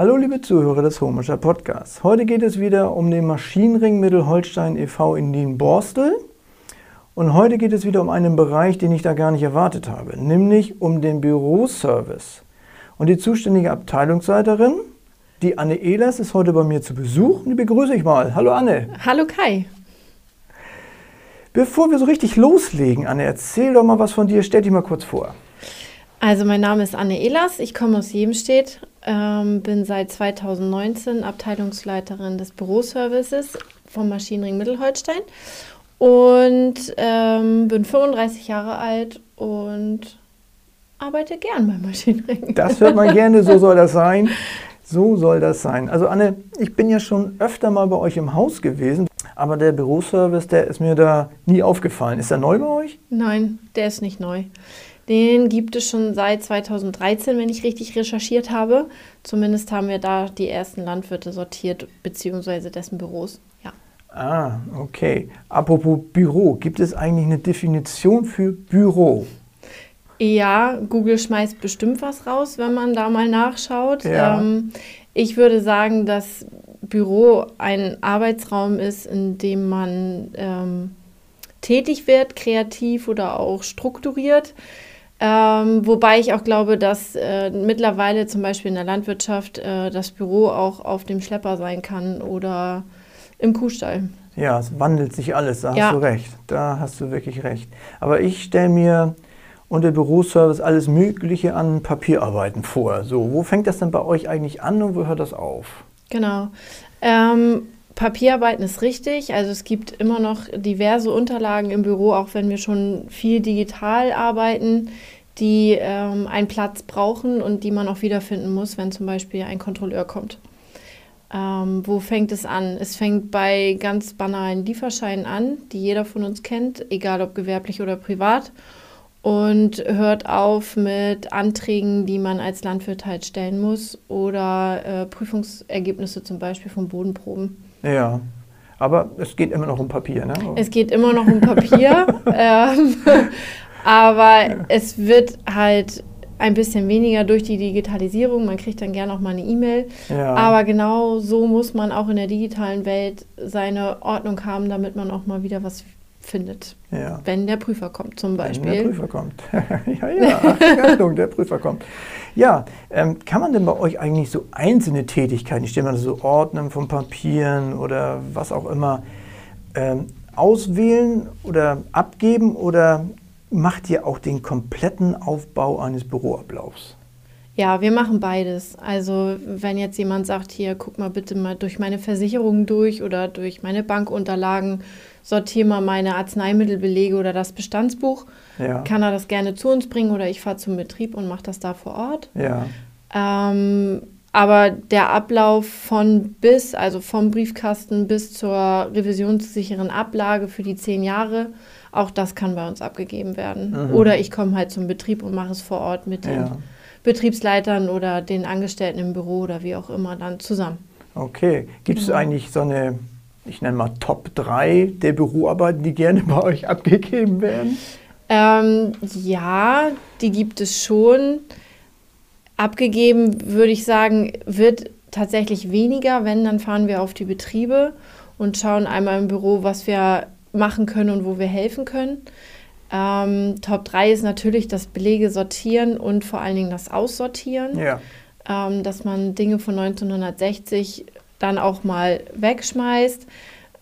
Hallo liebe Zuhörer des Homischer Podcasts. Heute geht es wieder um den Maschinenring Mittelholstein e.V. in Dien-Borstel. Und heute geht es wieder um einen Bereich, den ich da gar nicht erwartet habe, nämlich um den Büroservice. Und die zuständige Abteilungsleiterin, die Anne Ehlers, ist heute bei mir zu Besuch und die begrüße ich mal. Hallo Anne. Hallo Kai. Bevor wir so richtig loslegen, Anne, erzähl doch mal was von dir. Stell dich mal kurz vor. Also mein Name ist Anne Ehlers, ich komme aus Jemstedt, ähm, bin seit 2019 Abteilungsleiterin des Büroservices vom Maschinenring Mittelholstein und ähm, bin 35 Jahre alt und arbeite gern beim Maschinenring. Das hört man gerne, so soll das sein. So soll das sein. Also Anne, ich bin ja schon öfter mal bei euch im Haus gewesen, aber der Büroservice, der ist mir da nie aufgefallen. Ist der neu bei euch? Nein, der ist nicht neu. Den gibt es schon seit 2013, wenn ich richtig recherchiert habe. Zumindest haben wir da die ersten Landwirte sortiert, beziehungsweise dessen Büros. Ja. Ah, okay. Apropos Büro, gibt es eigentlich eine Definition für Büro? Ja, Google schmeißt bestimmt was raus, wenn man da mal nachschaut. Ja. Ähm, ich würde sagen, dass Büro ein Arbeitsraum ist, in dem man ähm, tätig wird, kreativ oder auch strukturiert. Ähm, wobei ich auch glaube, dass äh, mittlerweile zum Beispiel in der Landwirtschaft äh, das Büro auch auf dem Schlepper sein kann oder im Kuhstall. Ja, es wandelt sich alles, da ja. hast du recht. Da hast du wirklich recht. Aber ich stelle mir unter Büroservice alles Mögliche an Papierarbeiten vor. So, wo fängt das denn bei euch eigentlich an und wo hört das auf? Genau. Ähm, Papierarbeiten ist richtig. Also es gibt immer noch diverse Unterlagen im Büro, auch wenn wir schon viel digital arbeiten, die ähm, einen Platz brauchen und die man auch wiederfinden muss, wenn zum Beispiel ein Kontrolleur kommt. Ähm, wo fängt es an? Es fängt bei ganz banalen Lieferscheinen an, die jeder von uns kennt, egal ob gewerblich oder privat. Und hört auf mit Anträgen, die man als Landwirt halt stellen muss oder äh, Prüfungsergebnisse zum Beispiel von Bodenproben. Ja, aber es geht immer noch um Papier, ne? Es geht immer noch um Papier, ähm, aber ja. es wird halt ein bisschen weniger durch die Digitalisierung. Man kriegt dann gerne auch mal eine E-Mail. Ja. Aber genau so muss man auch in der digitalen Welt seine Ordnung haben, damit man auch mal wieder was findet. Ja. Wenn der Prüfer kommt, zum Beispiel. Wenn der Prüfer kommt. ja, ja, Achtung, der Prüfer kommt. Ja, ähm, kann man denn bei euch eigentlich so einzelne Tätigkeiten, ich stelle mal so Ordnen von Papieren oder was auch immer, ähm, auswählen oder abgeben oder macht ihr auch den kompletten Aufbau eines Büroablaufs? Ja, wir machen beides. Also wenn jetzt jemand sagt, hier, guck mal bitte mal durch meine Versicherungen durch oder durch meine Bankunterlagen, sortiere mal meine Arzneimittelbelege oder das Bestandsbuch, ja. kann er das gerne zu uns bringen oder ich fahre zum Betrieb und mache das da vor Ort. Ja. Ähm, aber der Ablauf von bis, also vom Briefkasten bis zur revisionssicheren Ablage für die zehn Jahre, auch das kann bei uns abgegeben werden. Mhm. Oder ich komme halt zum Betrieb und mache es vor Ort mit den ja. Betriebsleitern oder den Angestellten im Büro oder wie auch immer dann zusammen. Okay. Gibt es genau. eigentlich so eine, ich nenne mal Top 3 der Büroarbeiten, die gerne bei euch abgegeben werden? Ähm, ja, die gibt es schon. Abgegeben, würde ich sagen, wird tatsächlich weniger. Wenn, dann fahren wir auf die Betriebe und schauen einmal im Büro, was wir machen können und wo wir helfen können. Ähm, Top 3 ist natürlich das Belege sortieren und vor allen Dingen das Aussortieren. Ja. Ähm, dass man Dinge von 1960 dann auch mal wegschmeißt.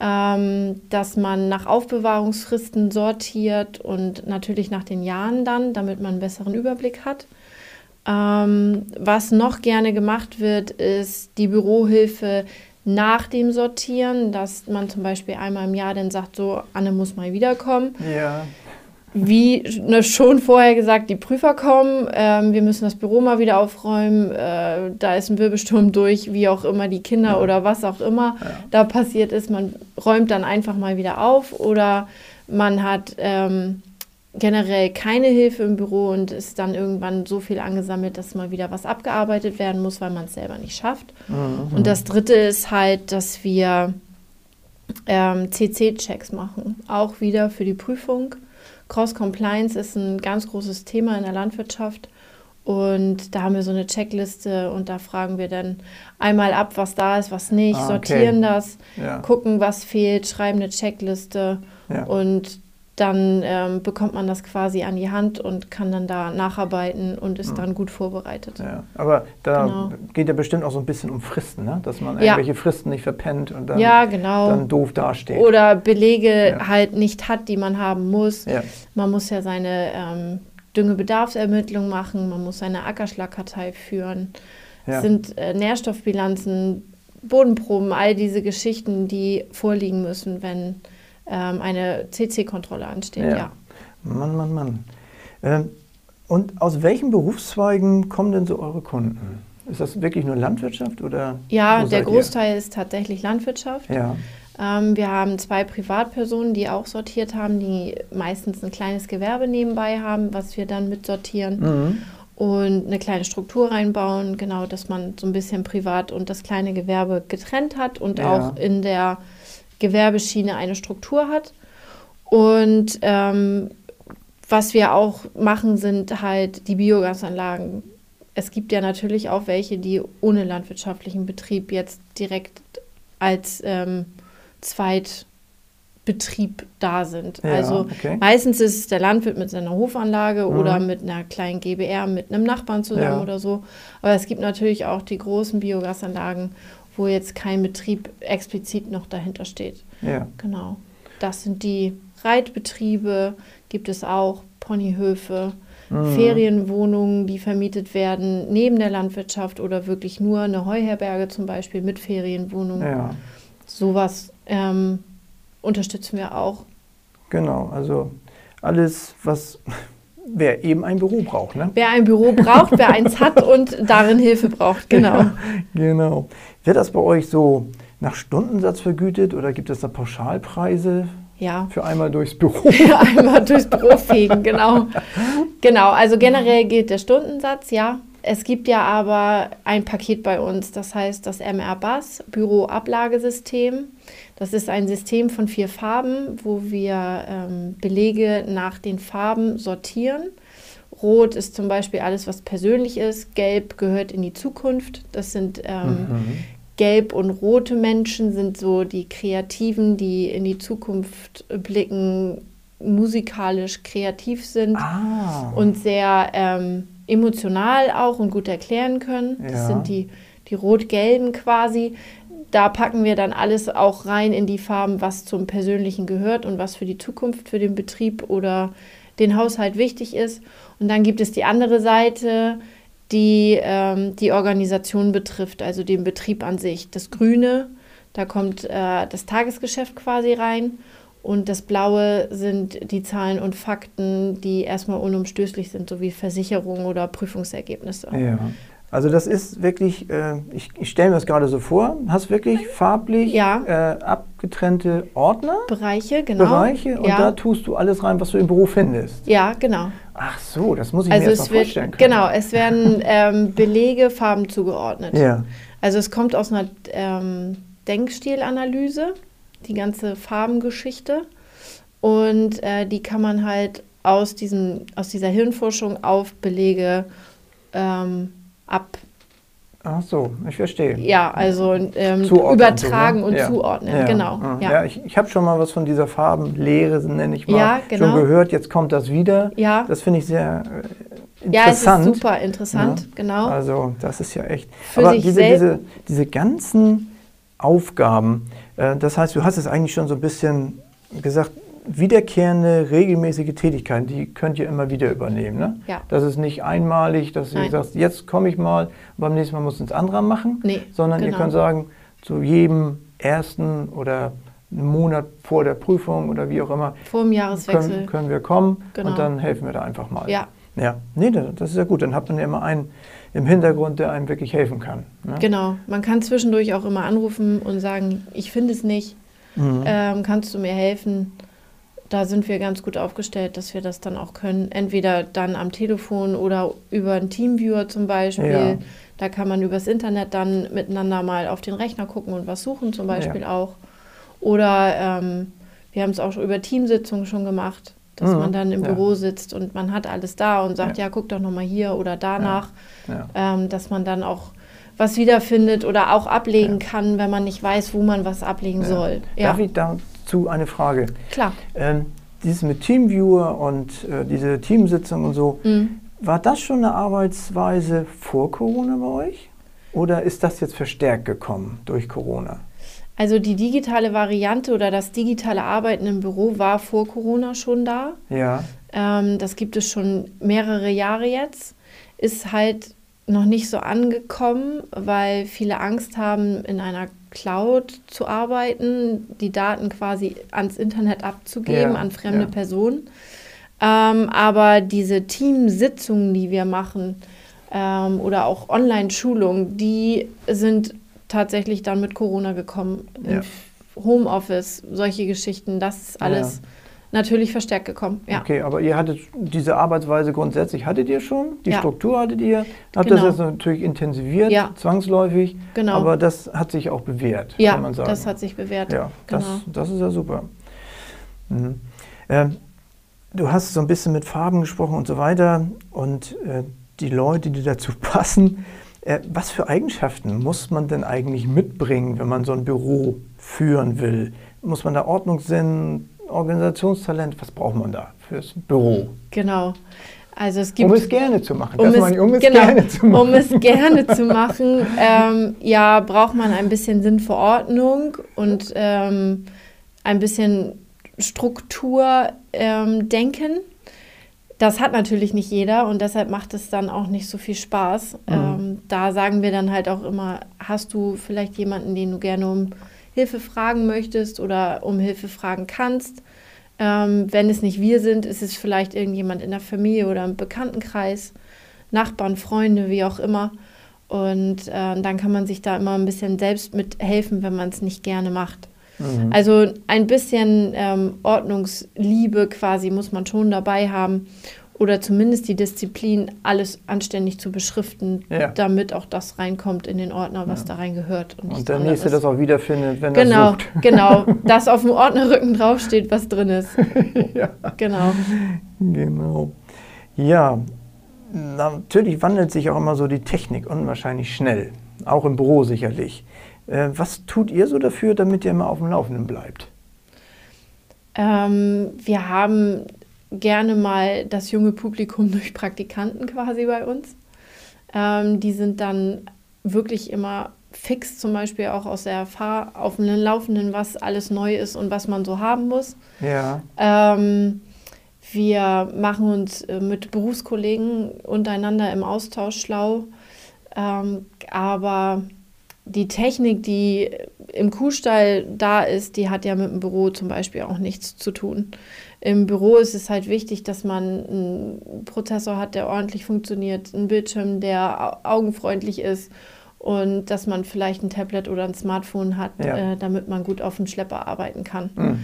Ähm, dass man nach Aufbewahrungsfristen sortiert und natürlich nach den Jahren dann, damit man einen besseren Überblick hat. Ähm, was noch gerne gemacht wird, ist die Bürohilfe nach dem Sortieren, dass man zum Beispiel einmal im Jahr dann sagt, so, Anne muss mal wiederkommen. Ja wie ne, schon vorher gesagt, die Prüfer kommen, ähm, wir müssen das Büro mal wieder aufräumen, äh, da ist ein Wirbelsturm durch, wie auch immer die Kinder ja. oder was auch immer ja. da passiert ist. Man räumt dann einfach mal wieder auf oder man hat ähm, generell keine Hilfe im Büro und ist dann irgendwann so viel angesammelt, dass mal wieder was abgearbeitet werden muss, weil man es selber nicht schafft. Mhm. Und das Dritte ist halt, dass wir ähm, CC-Checks machen, auch wieder für die Prüfung. Cross-Compliance ist ein ganz großes Thema in der Landwirtschaft Und da haben wir so eine Checkliste und da fragen wir dann einmal ab, was da ist, was nicht, Ah, okay. sortieren das, Ja. gucken, was fehlt, schreiben eine Checkliste Ja. und dann ähm, bekommt man das quasi an die Hand und kann dann da nacharbeiten und ist dann gut vorbereitet. Ja, aber da Genau. geht ja bestimmt auch so ein bisschen um Fristen, ne? dass man Ja. irgendwelche Fristen nicht verpennt und dann, Ja, genau. dann doof dasteht. Oder Belege Ja. halt nicht hat, die man haben muss. Man muss ja seine ähm, Düngebedarfsermittlung machen, man muss seine Ackerschlagkartei führen. Es sind äh, Nährstoffbilanzen, Bodenproben, all diese Geschichten, die vorliegen müssen, wenn ähm, eine CC-Kontrolle ansteht. Ja. Ja. Mann, Mann, Mann. Ähm, und aus welchen Berufszweigen kommen denn so eure Kunden? Ist das wirklich nur Landwirtschaft oder? Ja, der seid ihr? Großteil ist tatsächlich Landwirtschaft. Ja, Ähm, wir haben zwei Privatpersonen, die auch sortiert haben, die meistens ein kleines Gewerbe nebenbei haben, was wir dann mitsortieren mhm. und eine kleine Struktur reinbauen, genau, dass man so ein bisschen privat und das kleine Gewerbe getrennt hat und Ja. auch in der Gewerbeschiene eine Struktur hat. Und ähm, was wir auch machen, sind halt die Biogasanlagen. Es gibt ja natürlich auch welche, die ohne landwirtschaftlichen Betrieb jetzt direkt als ähm, Zweitbetrieb da sind. Ja, also okay. meistens ist es der Landwirt mit seiner Hofanlage Mhm. oder mit einer kleinen GBR, mit einem Nachbarn zusammen Ja. oder so. Aber es gibt natürlich auch die großen Biogasanlagen, wo jetzt kein Betrieb explizit noch dahinter steht. ja. Genau. Das sind die Reitbetriebe, gibt es auch, Ponyhöfe, Mhm. Ferienwohnungen, die vermietet werden neben der Landwirtschaft oder wirklich nur eine Heuherberge zum Beispiel mit Ferienwohnungen. Ja, Sowas ähm, unterstützen wir auch. genau. Also alles, was wer eben ein Büro braucht, ne? Wer ein Büro braucht, wer eins hat und darin Hilfe braucht, genau. Genau. Wird das bei euch so nach Stundensatz vergütet oder gibt es da Pauschalpreise Ja. für einmal durchs Büro? Einmal durchs Büro fegen, genau. Genau, also generell gilt der Stundensatz, ja. Es gibt ja aber ein Paket bei uns, das heißt das MR-BAS, Büroablagesystem. Das ist ein System von vier Farben, wo wir ähm, Belege nach den Farben sortieren. Rot ist zum Beispiel alles, was persönlich ist. Gelb gehört in die Zukunft. Das sind ähm, Mhm. Gelb und rote Menschen sind so die Kreativen, die in die Zukunft blicken, musikalisch kreativ sind Ah. und sehr ähm, emotional auch und gut erklären können. Das Ja. sind die, die rot-gelben quasi. Da packen wir dann alles auch rein in die Farben, was zum Persönlichen gehört und was für die Zukunft, für den Betrieb oder den Haushalt wichtig ist. Und dann gibt es die andere Seite, die ähm, die Organisation betrifft, also den Betrieb an sich. Das Grüne, da kommt äh, das Tagesgeschäft quasi rein. Und das Blaue sind die Zahlen und Fakten, die erstmal unumstößlich sind, sowie Versicherungen oder Prüfungsergebnisse. Ja. Also das ist wirklich, äh, ich, ich stelle mir das gerade so vor, hast wirklich farblich Ja. äh, abgetrennte Ordner, Bereiche, genau. Bereiche und ja. da tust du alles rein, was du im Büro findest. ja, genau. Ach so, das muss ich Also mir erst mal vorstellen wird, können. genau, es werden ähm, Belege Farben zugeordnet. Ja. Also es kommt aus einer ähm, Denkstilanalyse, die ganze Farbengeschichte. Und äh, die kann man halt aus, diesem, aus dieser Hirnforschung auf Belege ähm, ab, Ach so, ich verstehe. ja, also ähm, übertragen so, und? Ja. zuordnen. Ja. Genau. Ja, Ja. ja ich, ich habe schon mal was von dieser Farbenlehre, nenne ich mal, Ja, genau. schon gehört. Jetzt kommt das wieder. Ja. Das finde ich sehr äh, Ja, es ist interessant. super interessant, genau. Also das ist ja echt. Für Aber sich diese, diese, diese ganzen Aufgaben, äh, das heißt, du hast es eigentlich schon so ein bisschen gesagt, wiederkehrende, regelmäßige Tätigkeiten, die könnt ihr immer wieder übernehmen. Ne? Ja. Das ist nicht einmalig, dass Nein. sagst, jetzt komme ich mal, beim nächsten Mal muss es anderer machen, Nee, sondern ihr genau. könnt sagen, zu jedem ersten oder einen Monat vor der Prüfung oder wie auch immer, Vor dem Jahreswechsel. können, können wir kommen Genau. und dann helfen wir da einfach mal. Ja. Ja, nee, das das ist ja gut. Dann hat man ja immer einen im Hintergrund, der einem wirklich helfen kann. Ne? Genau. Man kann zwischendurch auch immer anrufen und sagen, ich finde es nicht, Mhm. ähm, kannst du mir helfen? Da sind wir ganz gut aufgestellt, dass wir das dann auch können. Entweder dann am Telefon oder über einen Teamviewer zum Beispiel. Ja. Da kann man übers Internet dann miteinander mal auf den Rechner gucken und was suchen zum Beispiel auch. Oder ähm, wir haben es auch schon über Teamsitzungen schon gemacht, dass Mhm, man dann im ja. Büro sitzt und man hat alles da und sagt, Ja. ja, guck doch nochmal hier oder danach, Ja. ähm, dass man dann auch was wiederfindet oder auch ablegen kann, wenn man nicht weiß, wo man was ablegen soll. Ja, Darf ich dazu eine Frage? klar. Ähm, dieses mit Teamviewer und äh, diese Teamsitzung und so, Mhm. war das schon eine Arbeitsweise vor Corona bei euch? Oder ist das jetzt verstärkt gekommen durch Corona? Also die digitale Variante oder das digitale Arbeiten im Büro war vor Corona schon da. Ja, Ähm, das gibt es schon mehrere Jahre jetzt. Ist halt noch nicht so angekommen, weil viele Angst haben, in einer Cloud zu arbeiten, die Daten quasi ans Internet abzugeben, Ja, an fremde ja. Personen. Ähm, aber diese Teamsitzungen, die wir machen, ähm, oder auch Online-Schulungen, die sind tatsächlich dann mit Corona gekommen. Ja. Homeoffice, solche Geschichten, das ist alles natürlich verstärkt gekommen. Ja. okay, aber ihr hattet diese Arbeitsweise grundsätzlich, hattet ihr schon? Die Ja. Struktur hattet ihr? Habt Genau. das jetzt natürlich intensiviert, Ja. zwangsläufig, Genau. aber das hat sich auch bewährt, Ja, kann man sagen. das hat sich bewährt. Ja, das, genau. das ist ja super. Mhm. Ähm, du hast so ein bisschen mit Farben gesprochen und so weiter und äh, die Leute, die dazu passen. Äh, was für Eigenschaften muss man denn eigentlich mitbringen, wenn man so ein Büro führen will? Muss man da Ordnungssinn, Organisationstalent, was braucht man da fürs Büro? Genau. Also es gibt Um es gerne zu machen. um es, meine um es genau, gerne zu machen. um es gerne zu machen, ähm, ja, braucht man ein bisschen Sinn für Ordnung und ähm, ein bisschen Struktur ähm, denken. Das hat natürlich nicht jeder und deshalb macht es dann auch nicht so viel Spaß. Ähm, da sagen wir dann halt auch immer, hast du vielleicht jemanden, den du gerne um Hilfe fragen möchtest oder um Hilfe fragen kannst? Ähm, wenn es nicht wir sind, ist es vielleicht irgendjemand in der Familie oder im Bekanntenkreis, Nachbarn, Freunde, wie auch immer. Und äh, dann kann man sich da immer ein bisschen selbst mithelfen, wenn man es nicht gerne macht. Mhm. Also ein bisschen ähm, Ordnungsliebe quasi muss man schon dabei haben oder zumindest die Disziplin, alles anständig zu beschriften, Ja. damit auch das reinkommt in den Ordner, was da reingehört. Und, Und der nächste anderes. das auch wiederfindet, wenn er Genau, sucht. genau. Dass auf dem Ordnerrücken draufsteht, was drin ist. ja. Genau. Genau. Ja, natürlich wandelt sich auch immer so die Technik unwahrscheinlich schnell. Auch im Büro sicherlich. Äh, was tut ihr so dafür, damit ihr immer auf dem Laufenden bleibt? Ähm, wir haben gerne mal das junge Publikum durch Praktikanten quasi bei uns. Ähm, die sind dann wirklich immer fix, zum Beispiel auch aus der Fahr auf dem Laufenden, was alles neu ist und was man so haben muss. Ja, Ähm, wir machen uns äh, mit Berufskollegen untereinander im Austausch schlau. Ähm, aber die Technik, die im Kuhstall da ist, die hat ja mit dem Büro zum Beispiel auch nichts zu tun. Im Büro ist es halt wichtig, dass man einen Prozessor hat, der ordentlich funktioniert, einen Bildschirm, der au- augenfreundlich ist und dass man vielleicht ein Tablet oder ein Smartphone hat, Ja. äh, damit man gut auf dem Schlepper arbeiten kann. Mhm.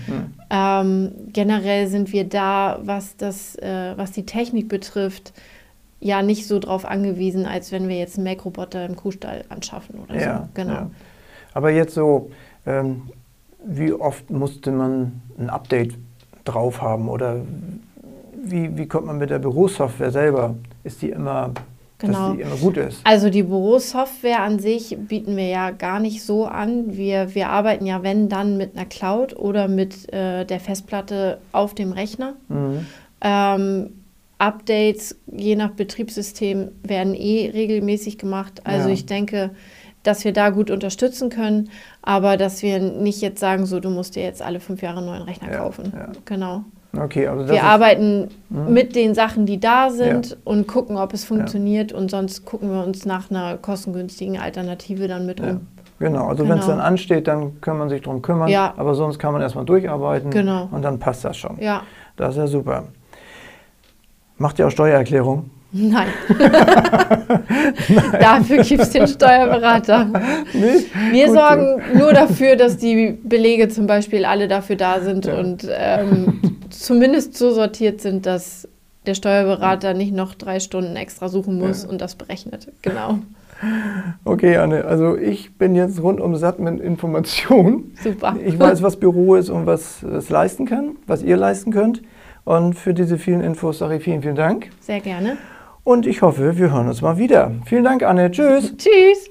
Ähm, generell sind wir da, was, das, äh, was die Technik betrifft, ja nicht so drauf angewiesen, als wenn wir jetzt einen Make-Roboter im Kuhstall anschaffen oder ja, so. Genau. ja. Aber jetzt so, ähm, wie oft musste man ein Update drauf haben oder wie, wie kommt man mit der Bürosoftware selber? Ist die immer, Genau. dass die immer gut ist? Also die Bürosoftware an sich bieten wir ja gar nicht so an. Wir, wir arbeiten ja, wenn dann, mit einer Cloud oder mit äh, der Festplatte auf dem Rechner. Mhm. Ähm, Updates je nach Betriebssystem werden eh regelmäßig gemacht. Also Ja. ich denke, dass wir da gut unterstützen können, aber dass wir nicht jetzt sagen, so du musst dir jetzt alle fünf Jahre einen neuen Rechner Ja, kaufen. ja. Genau. Okay, also Wir arbeiten Mhm. mit den Sachen, die da sind Ja. und gucken, ob es funktioniert und sonst gucken wir uns nach einer kostengünstigen Alternative dann mit um. Genau, also wenn es Genau. dann ansteht, dann kann man sich drum kümmern. Ja. Aber sonst kann man erstmal durcharbeiten Genau. und dann passt das schon. Ja, Das ist ja super. Macht ihr auch Steuererklärung? nein. Dafür gibt es den Steuerberater. Nee? Wir Gut sorgen nur dafür, dass die Belege zum Beispiel alle dafür da sind Ja. und ähm, zumindest so sortiert sind, dass der Steuerberater nicht noch drei Stunden extra suchen muss Ja. und das berechnet. Genau. Okay, Anne, also ich bin jetzt rundum satt mit Informationen. Super. Ich weiß, was Büro ist und was es leisten kann, was ihr leisten könnt. Und für diese vielen Infos sage ich vielen, vielen Dank. Sehr gerne. Und ich hoffe, wir hören uns mal wieder. Vielen Dank, Anne. Tschüss. Tschüss.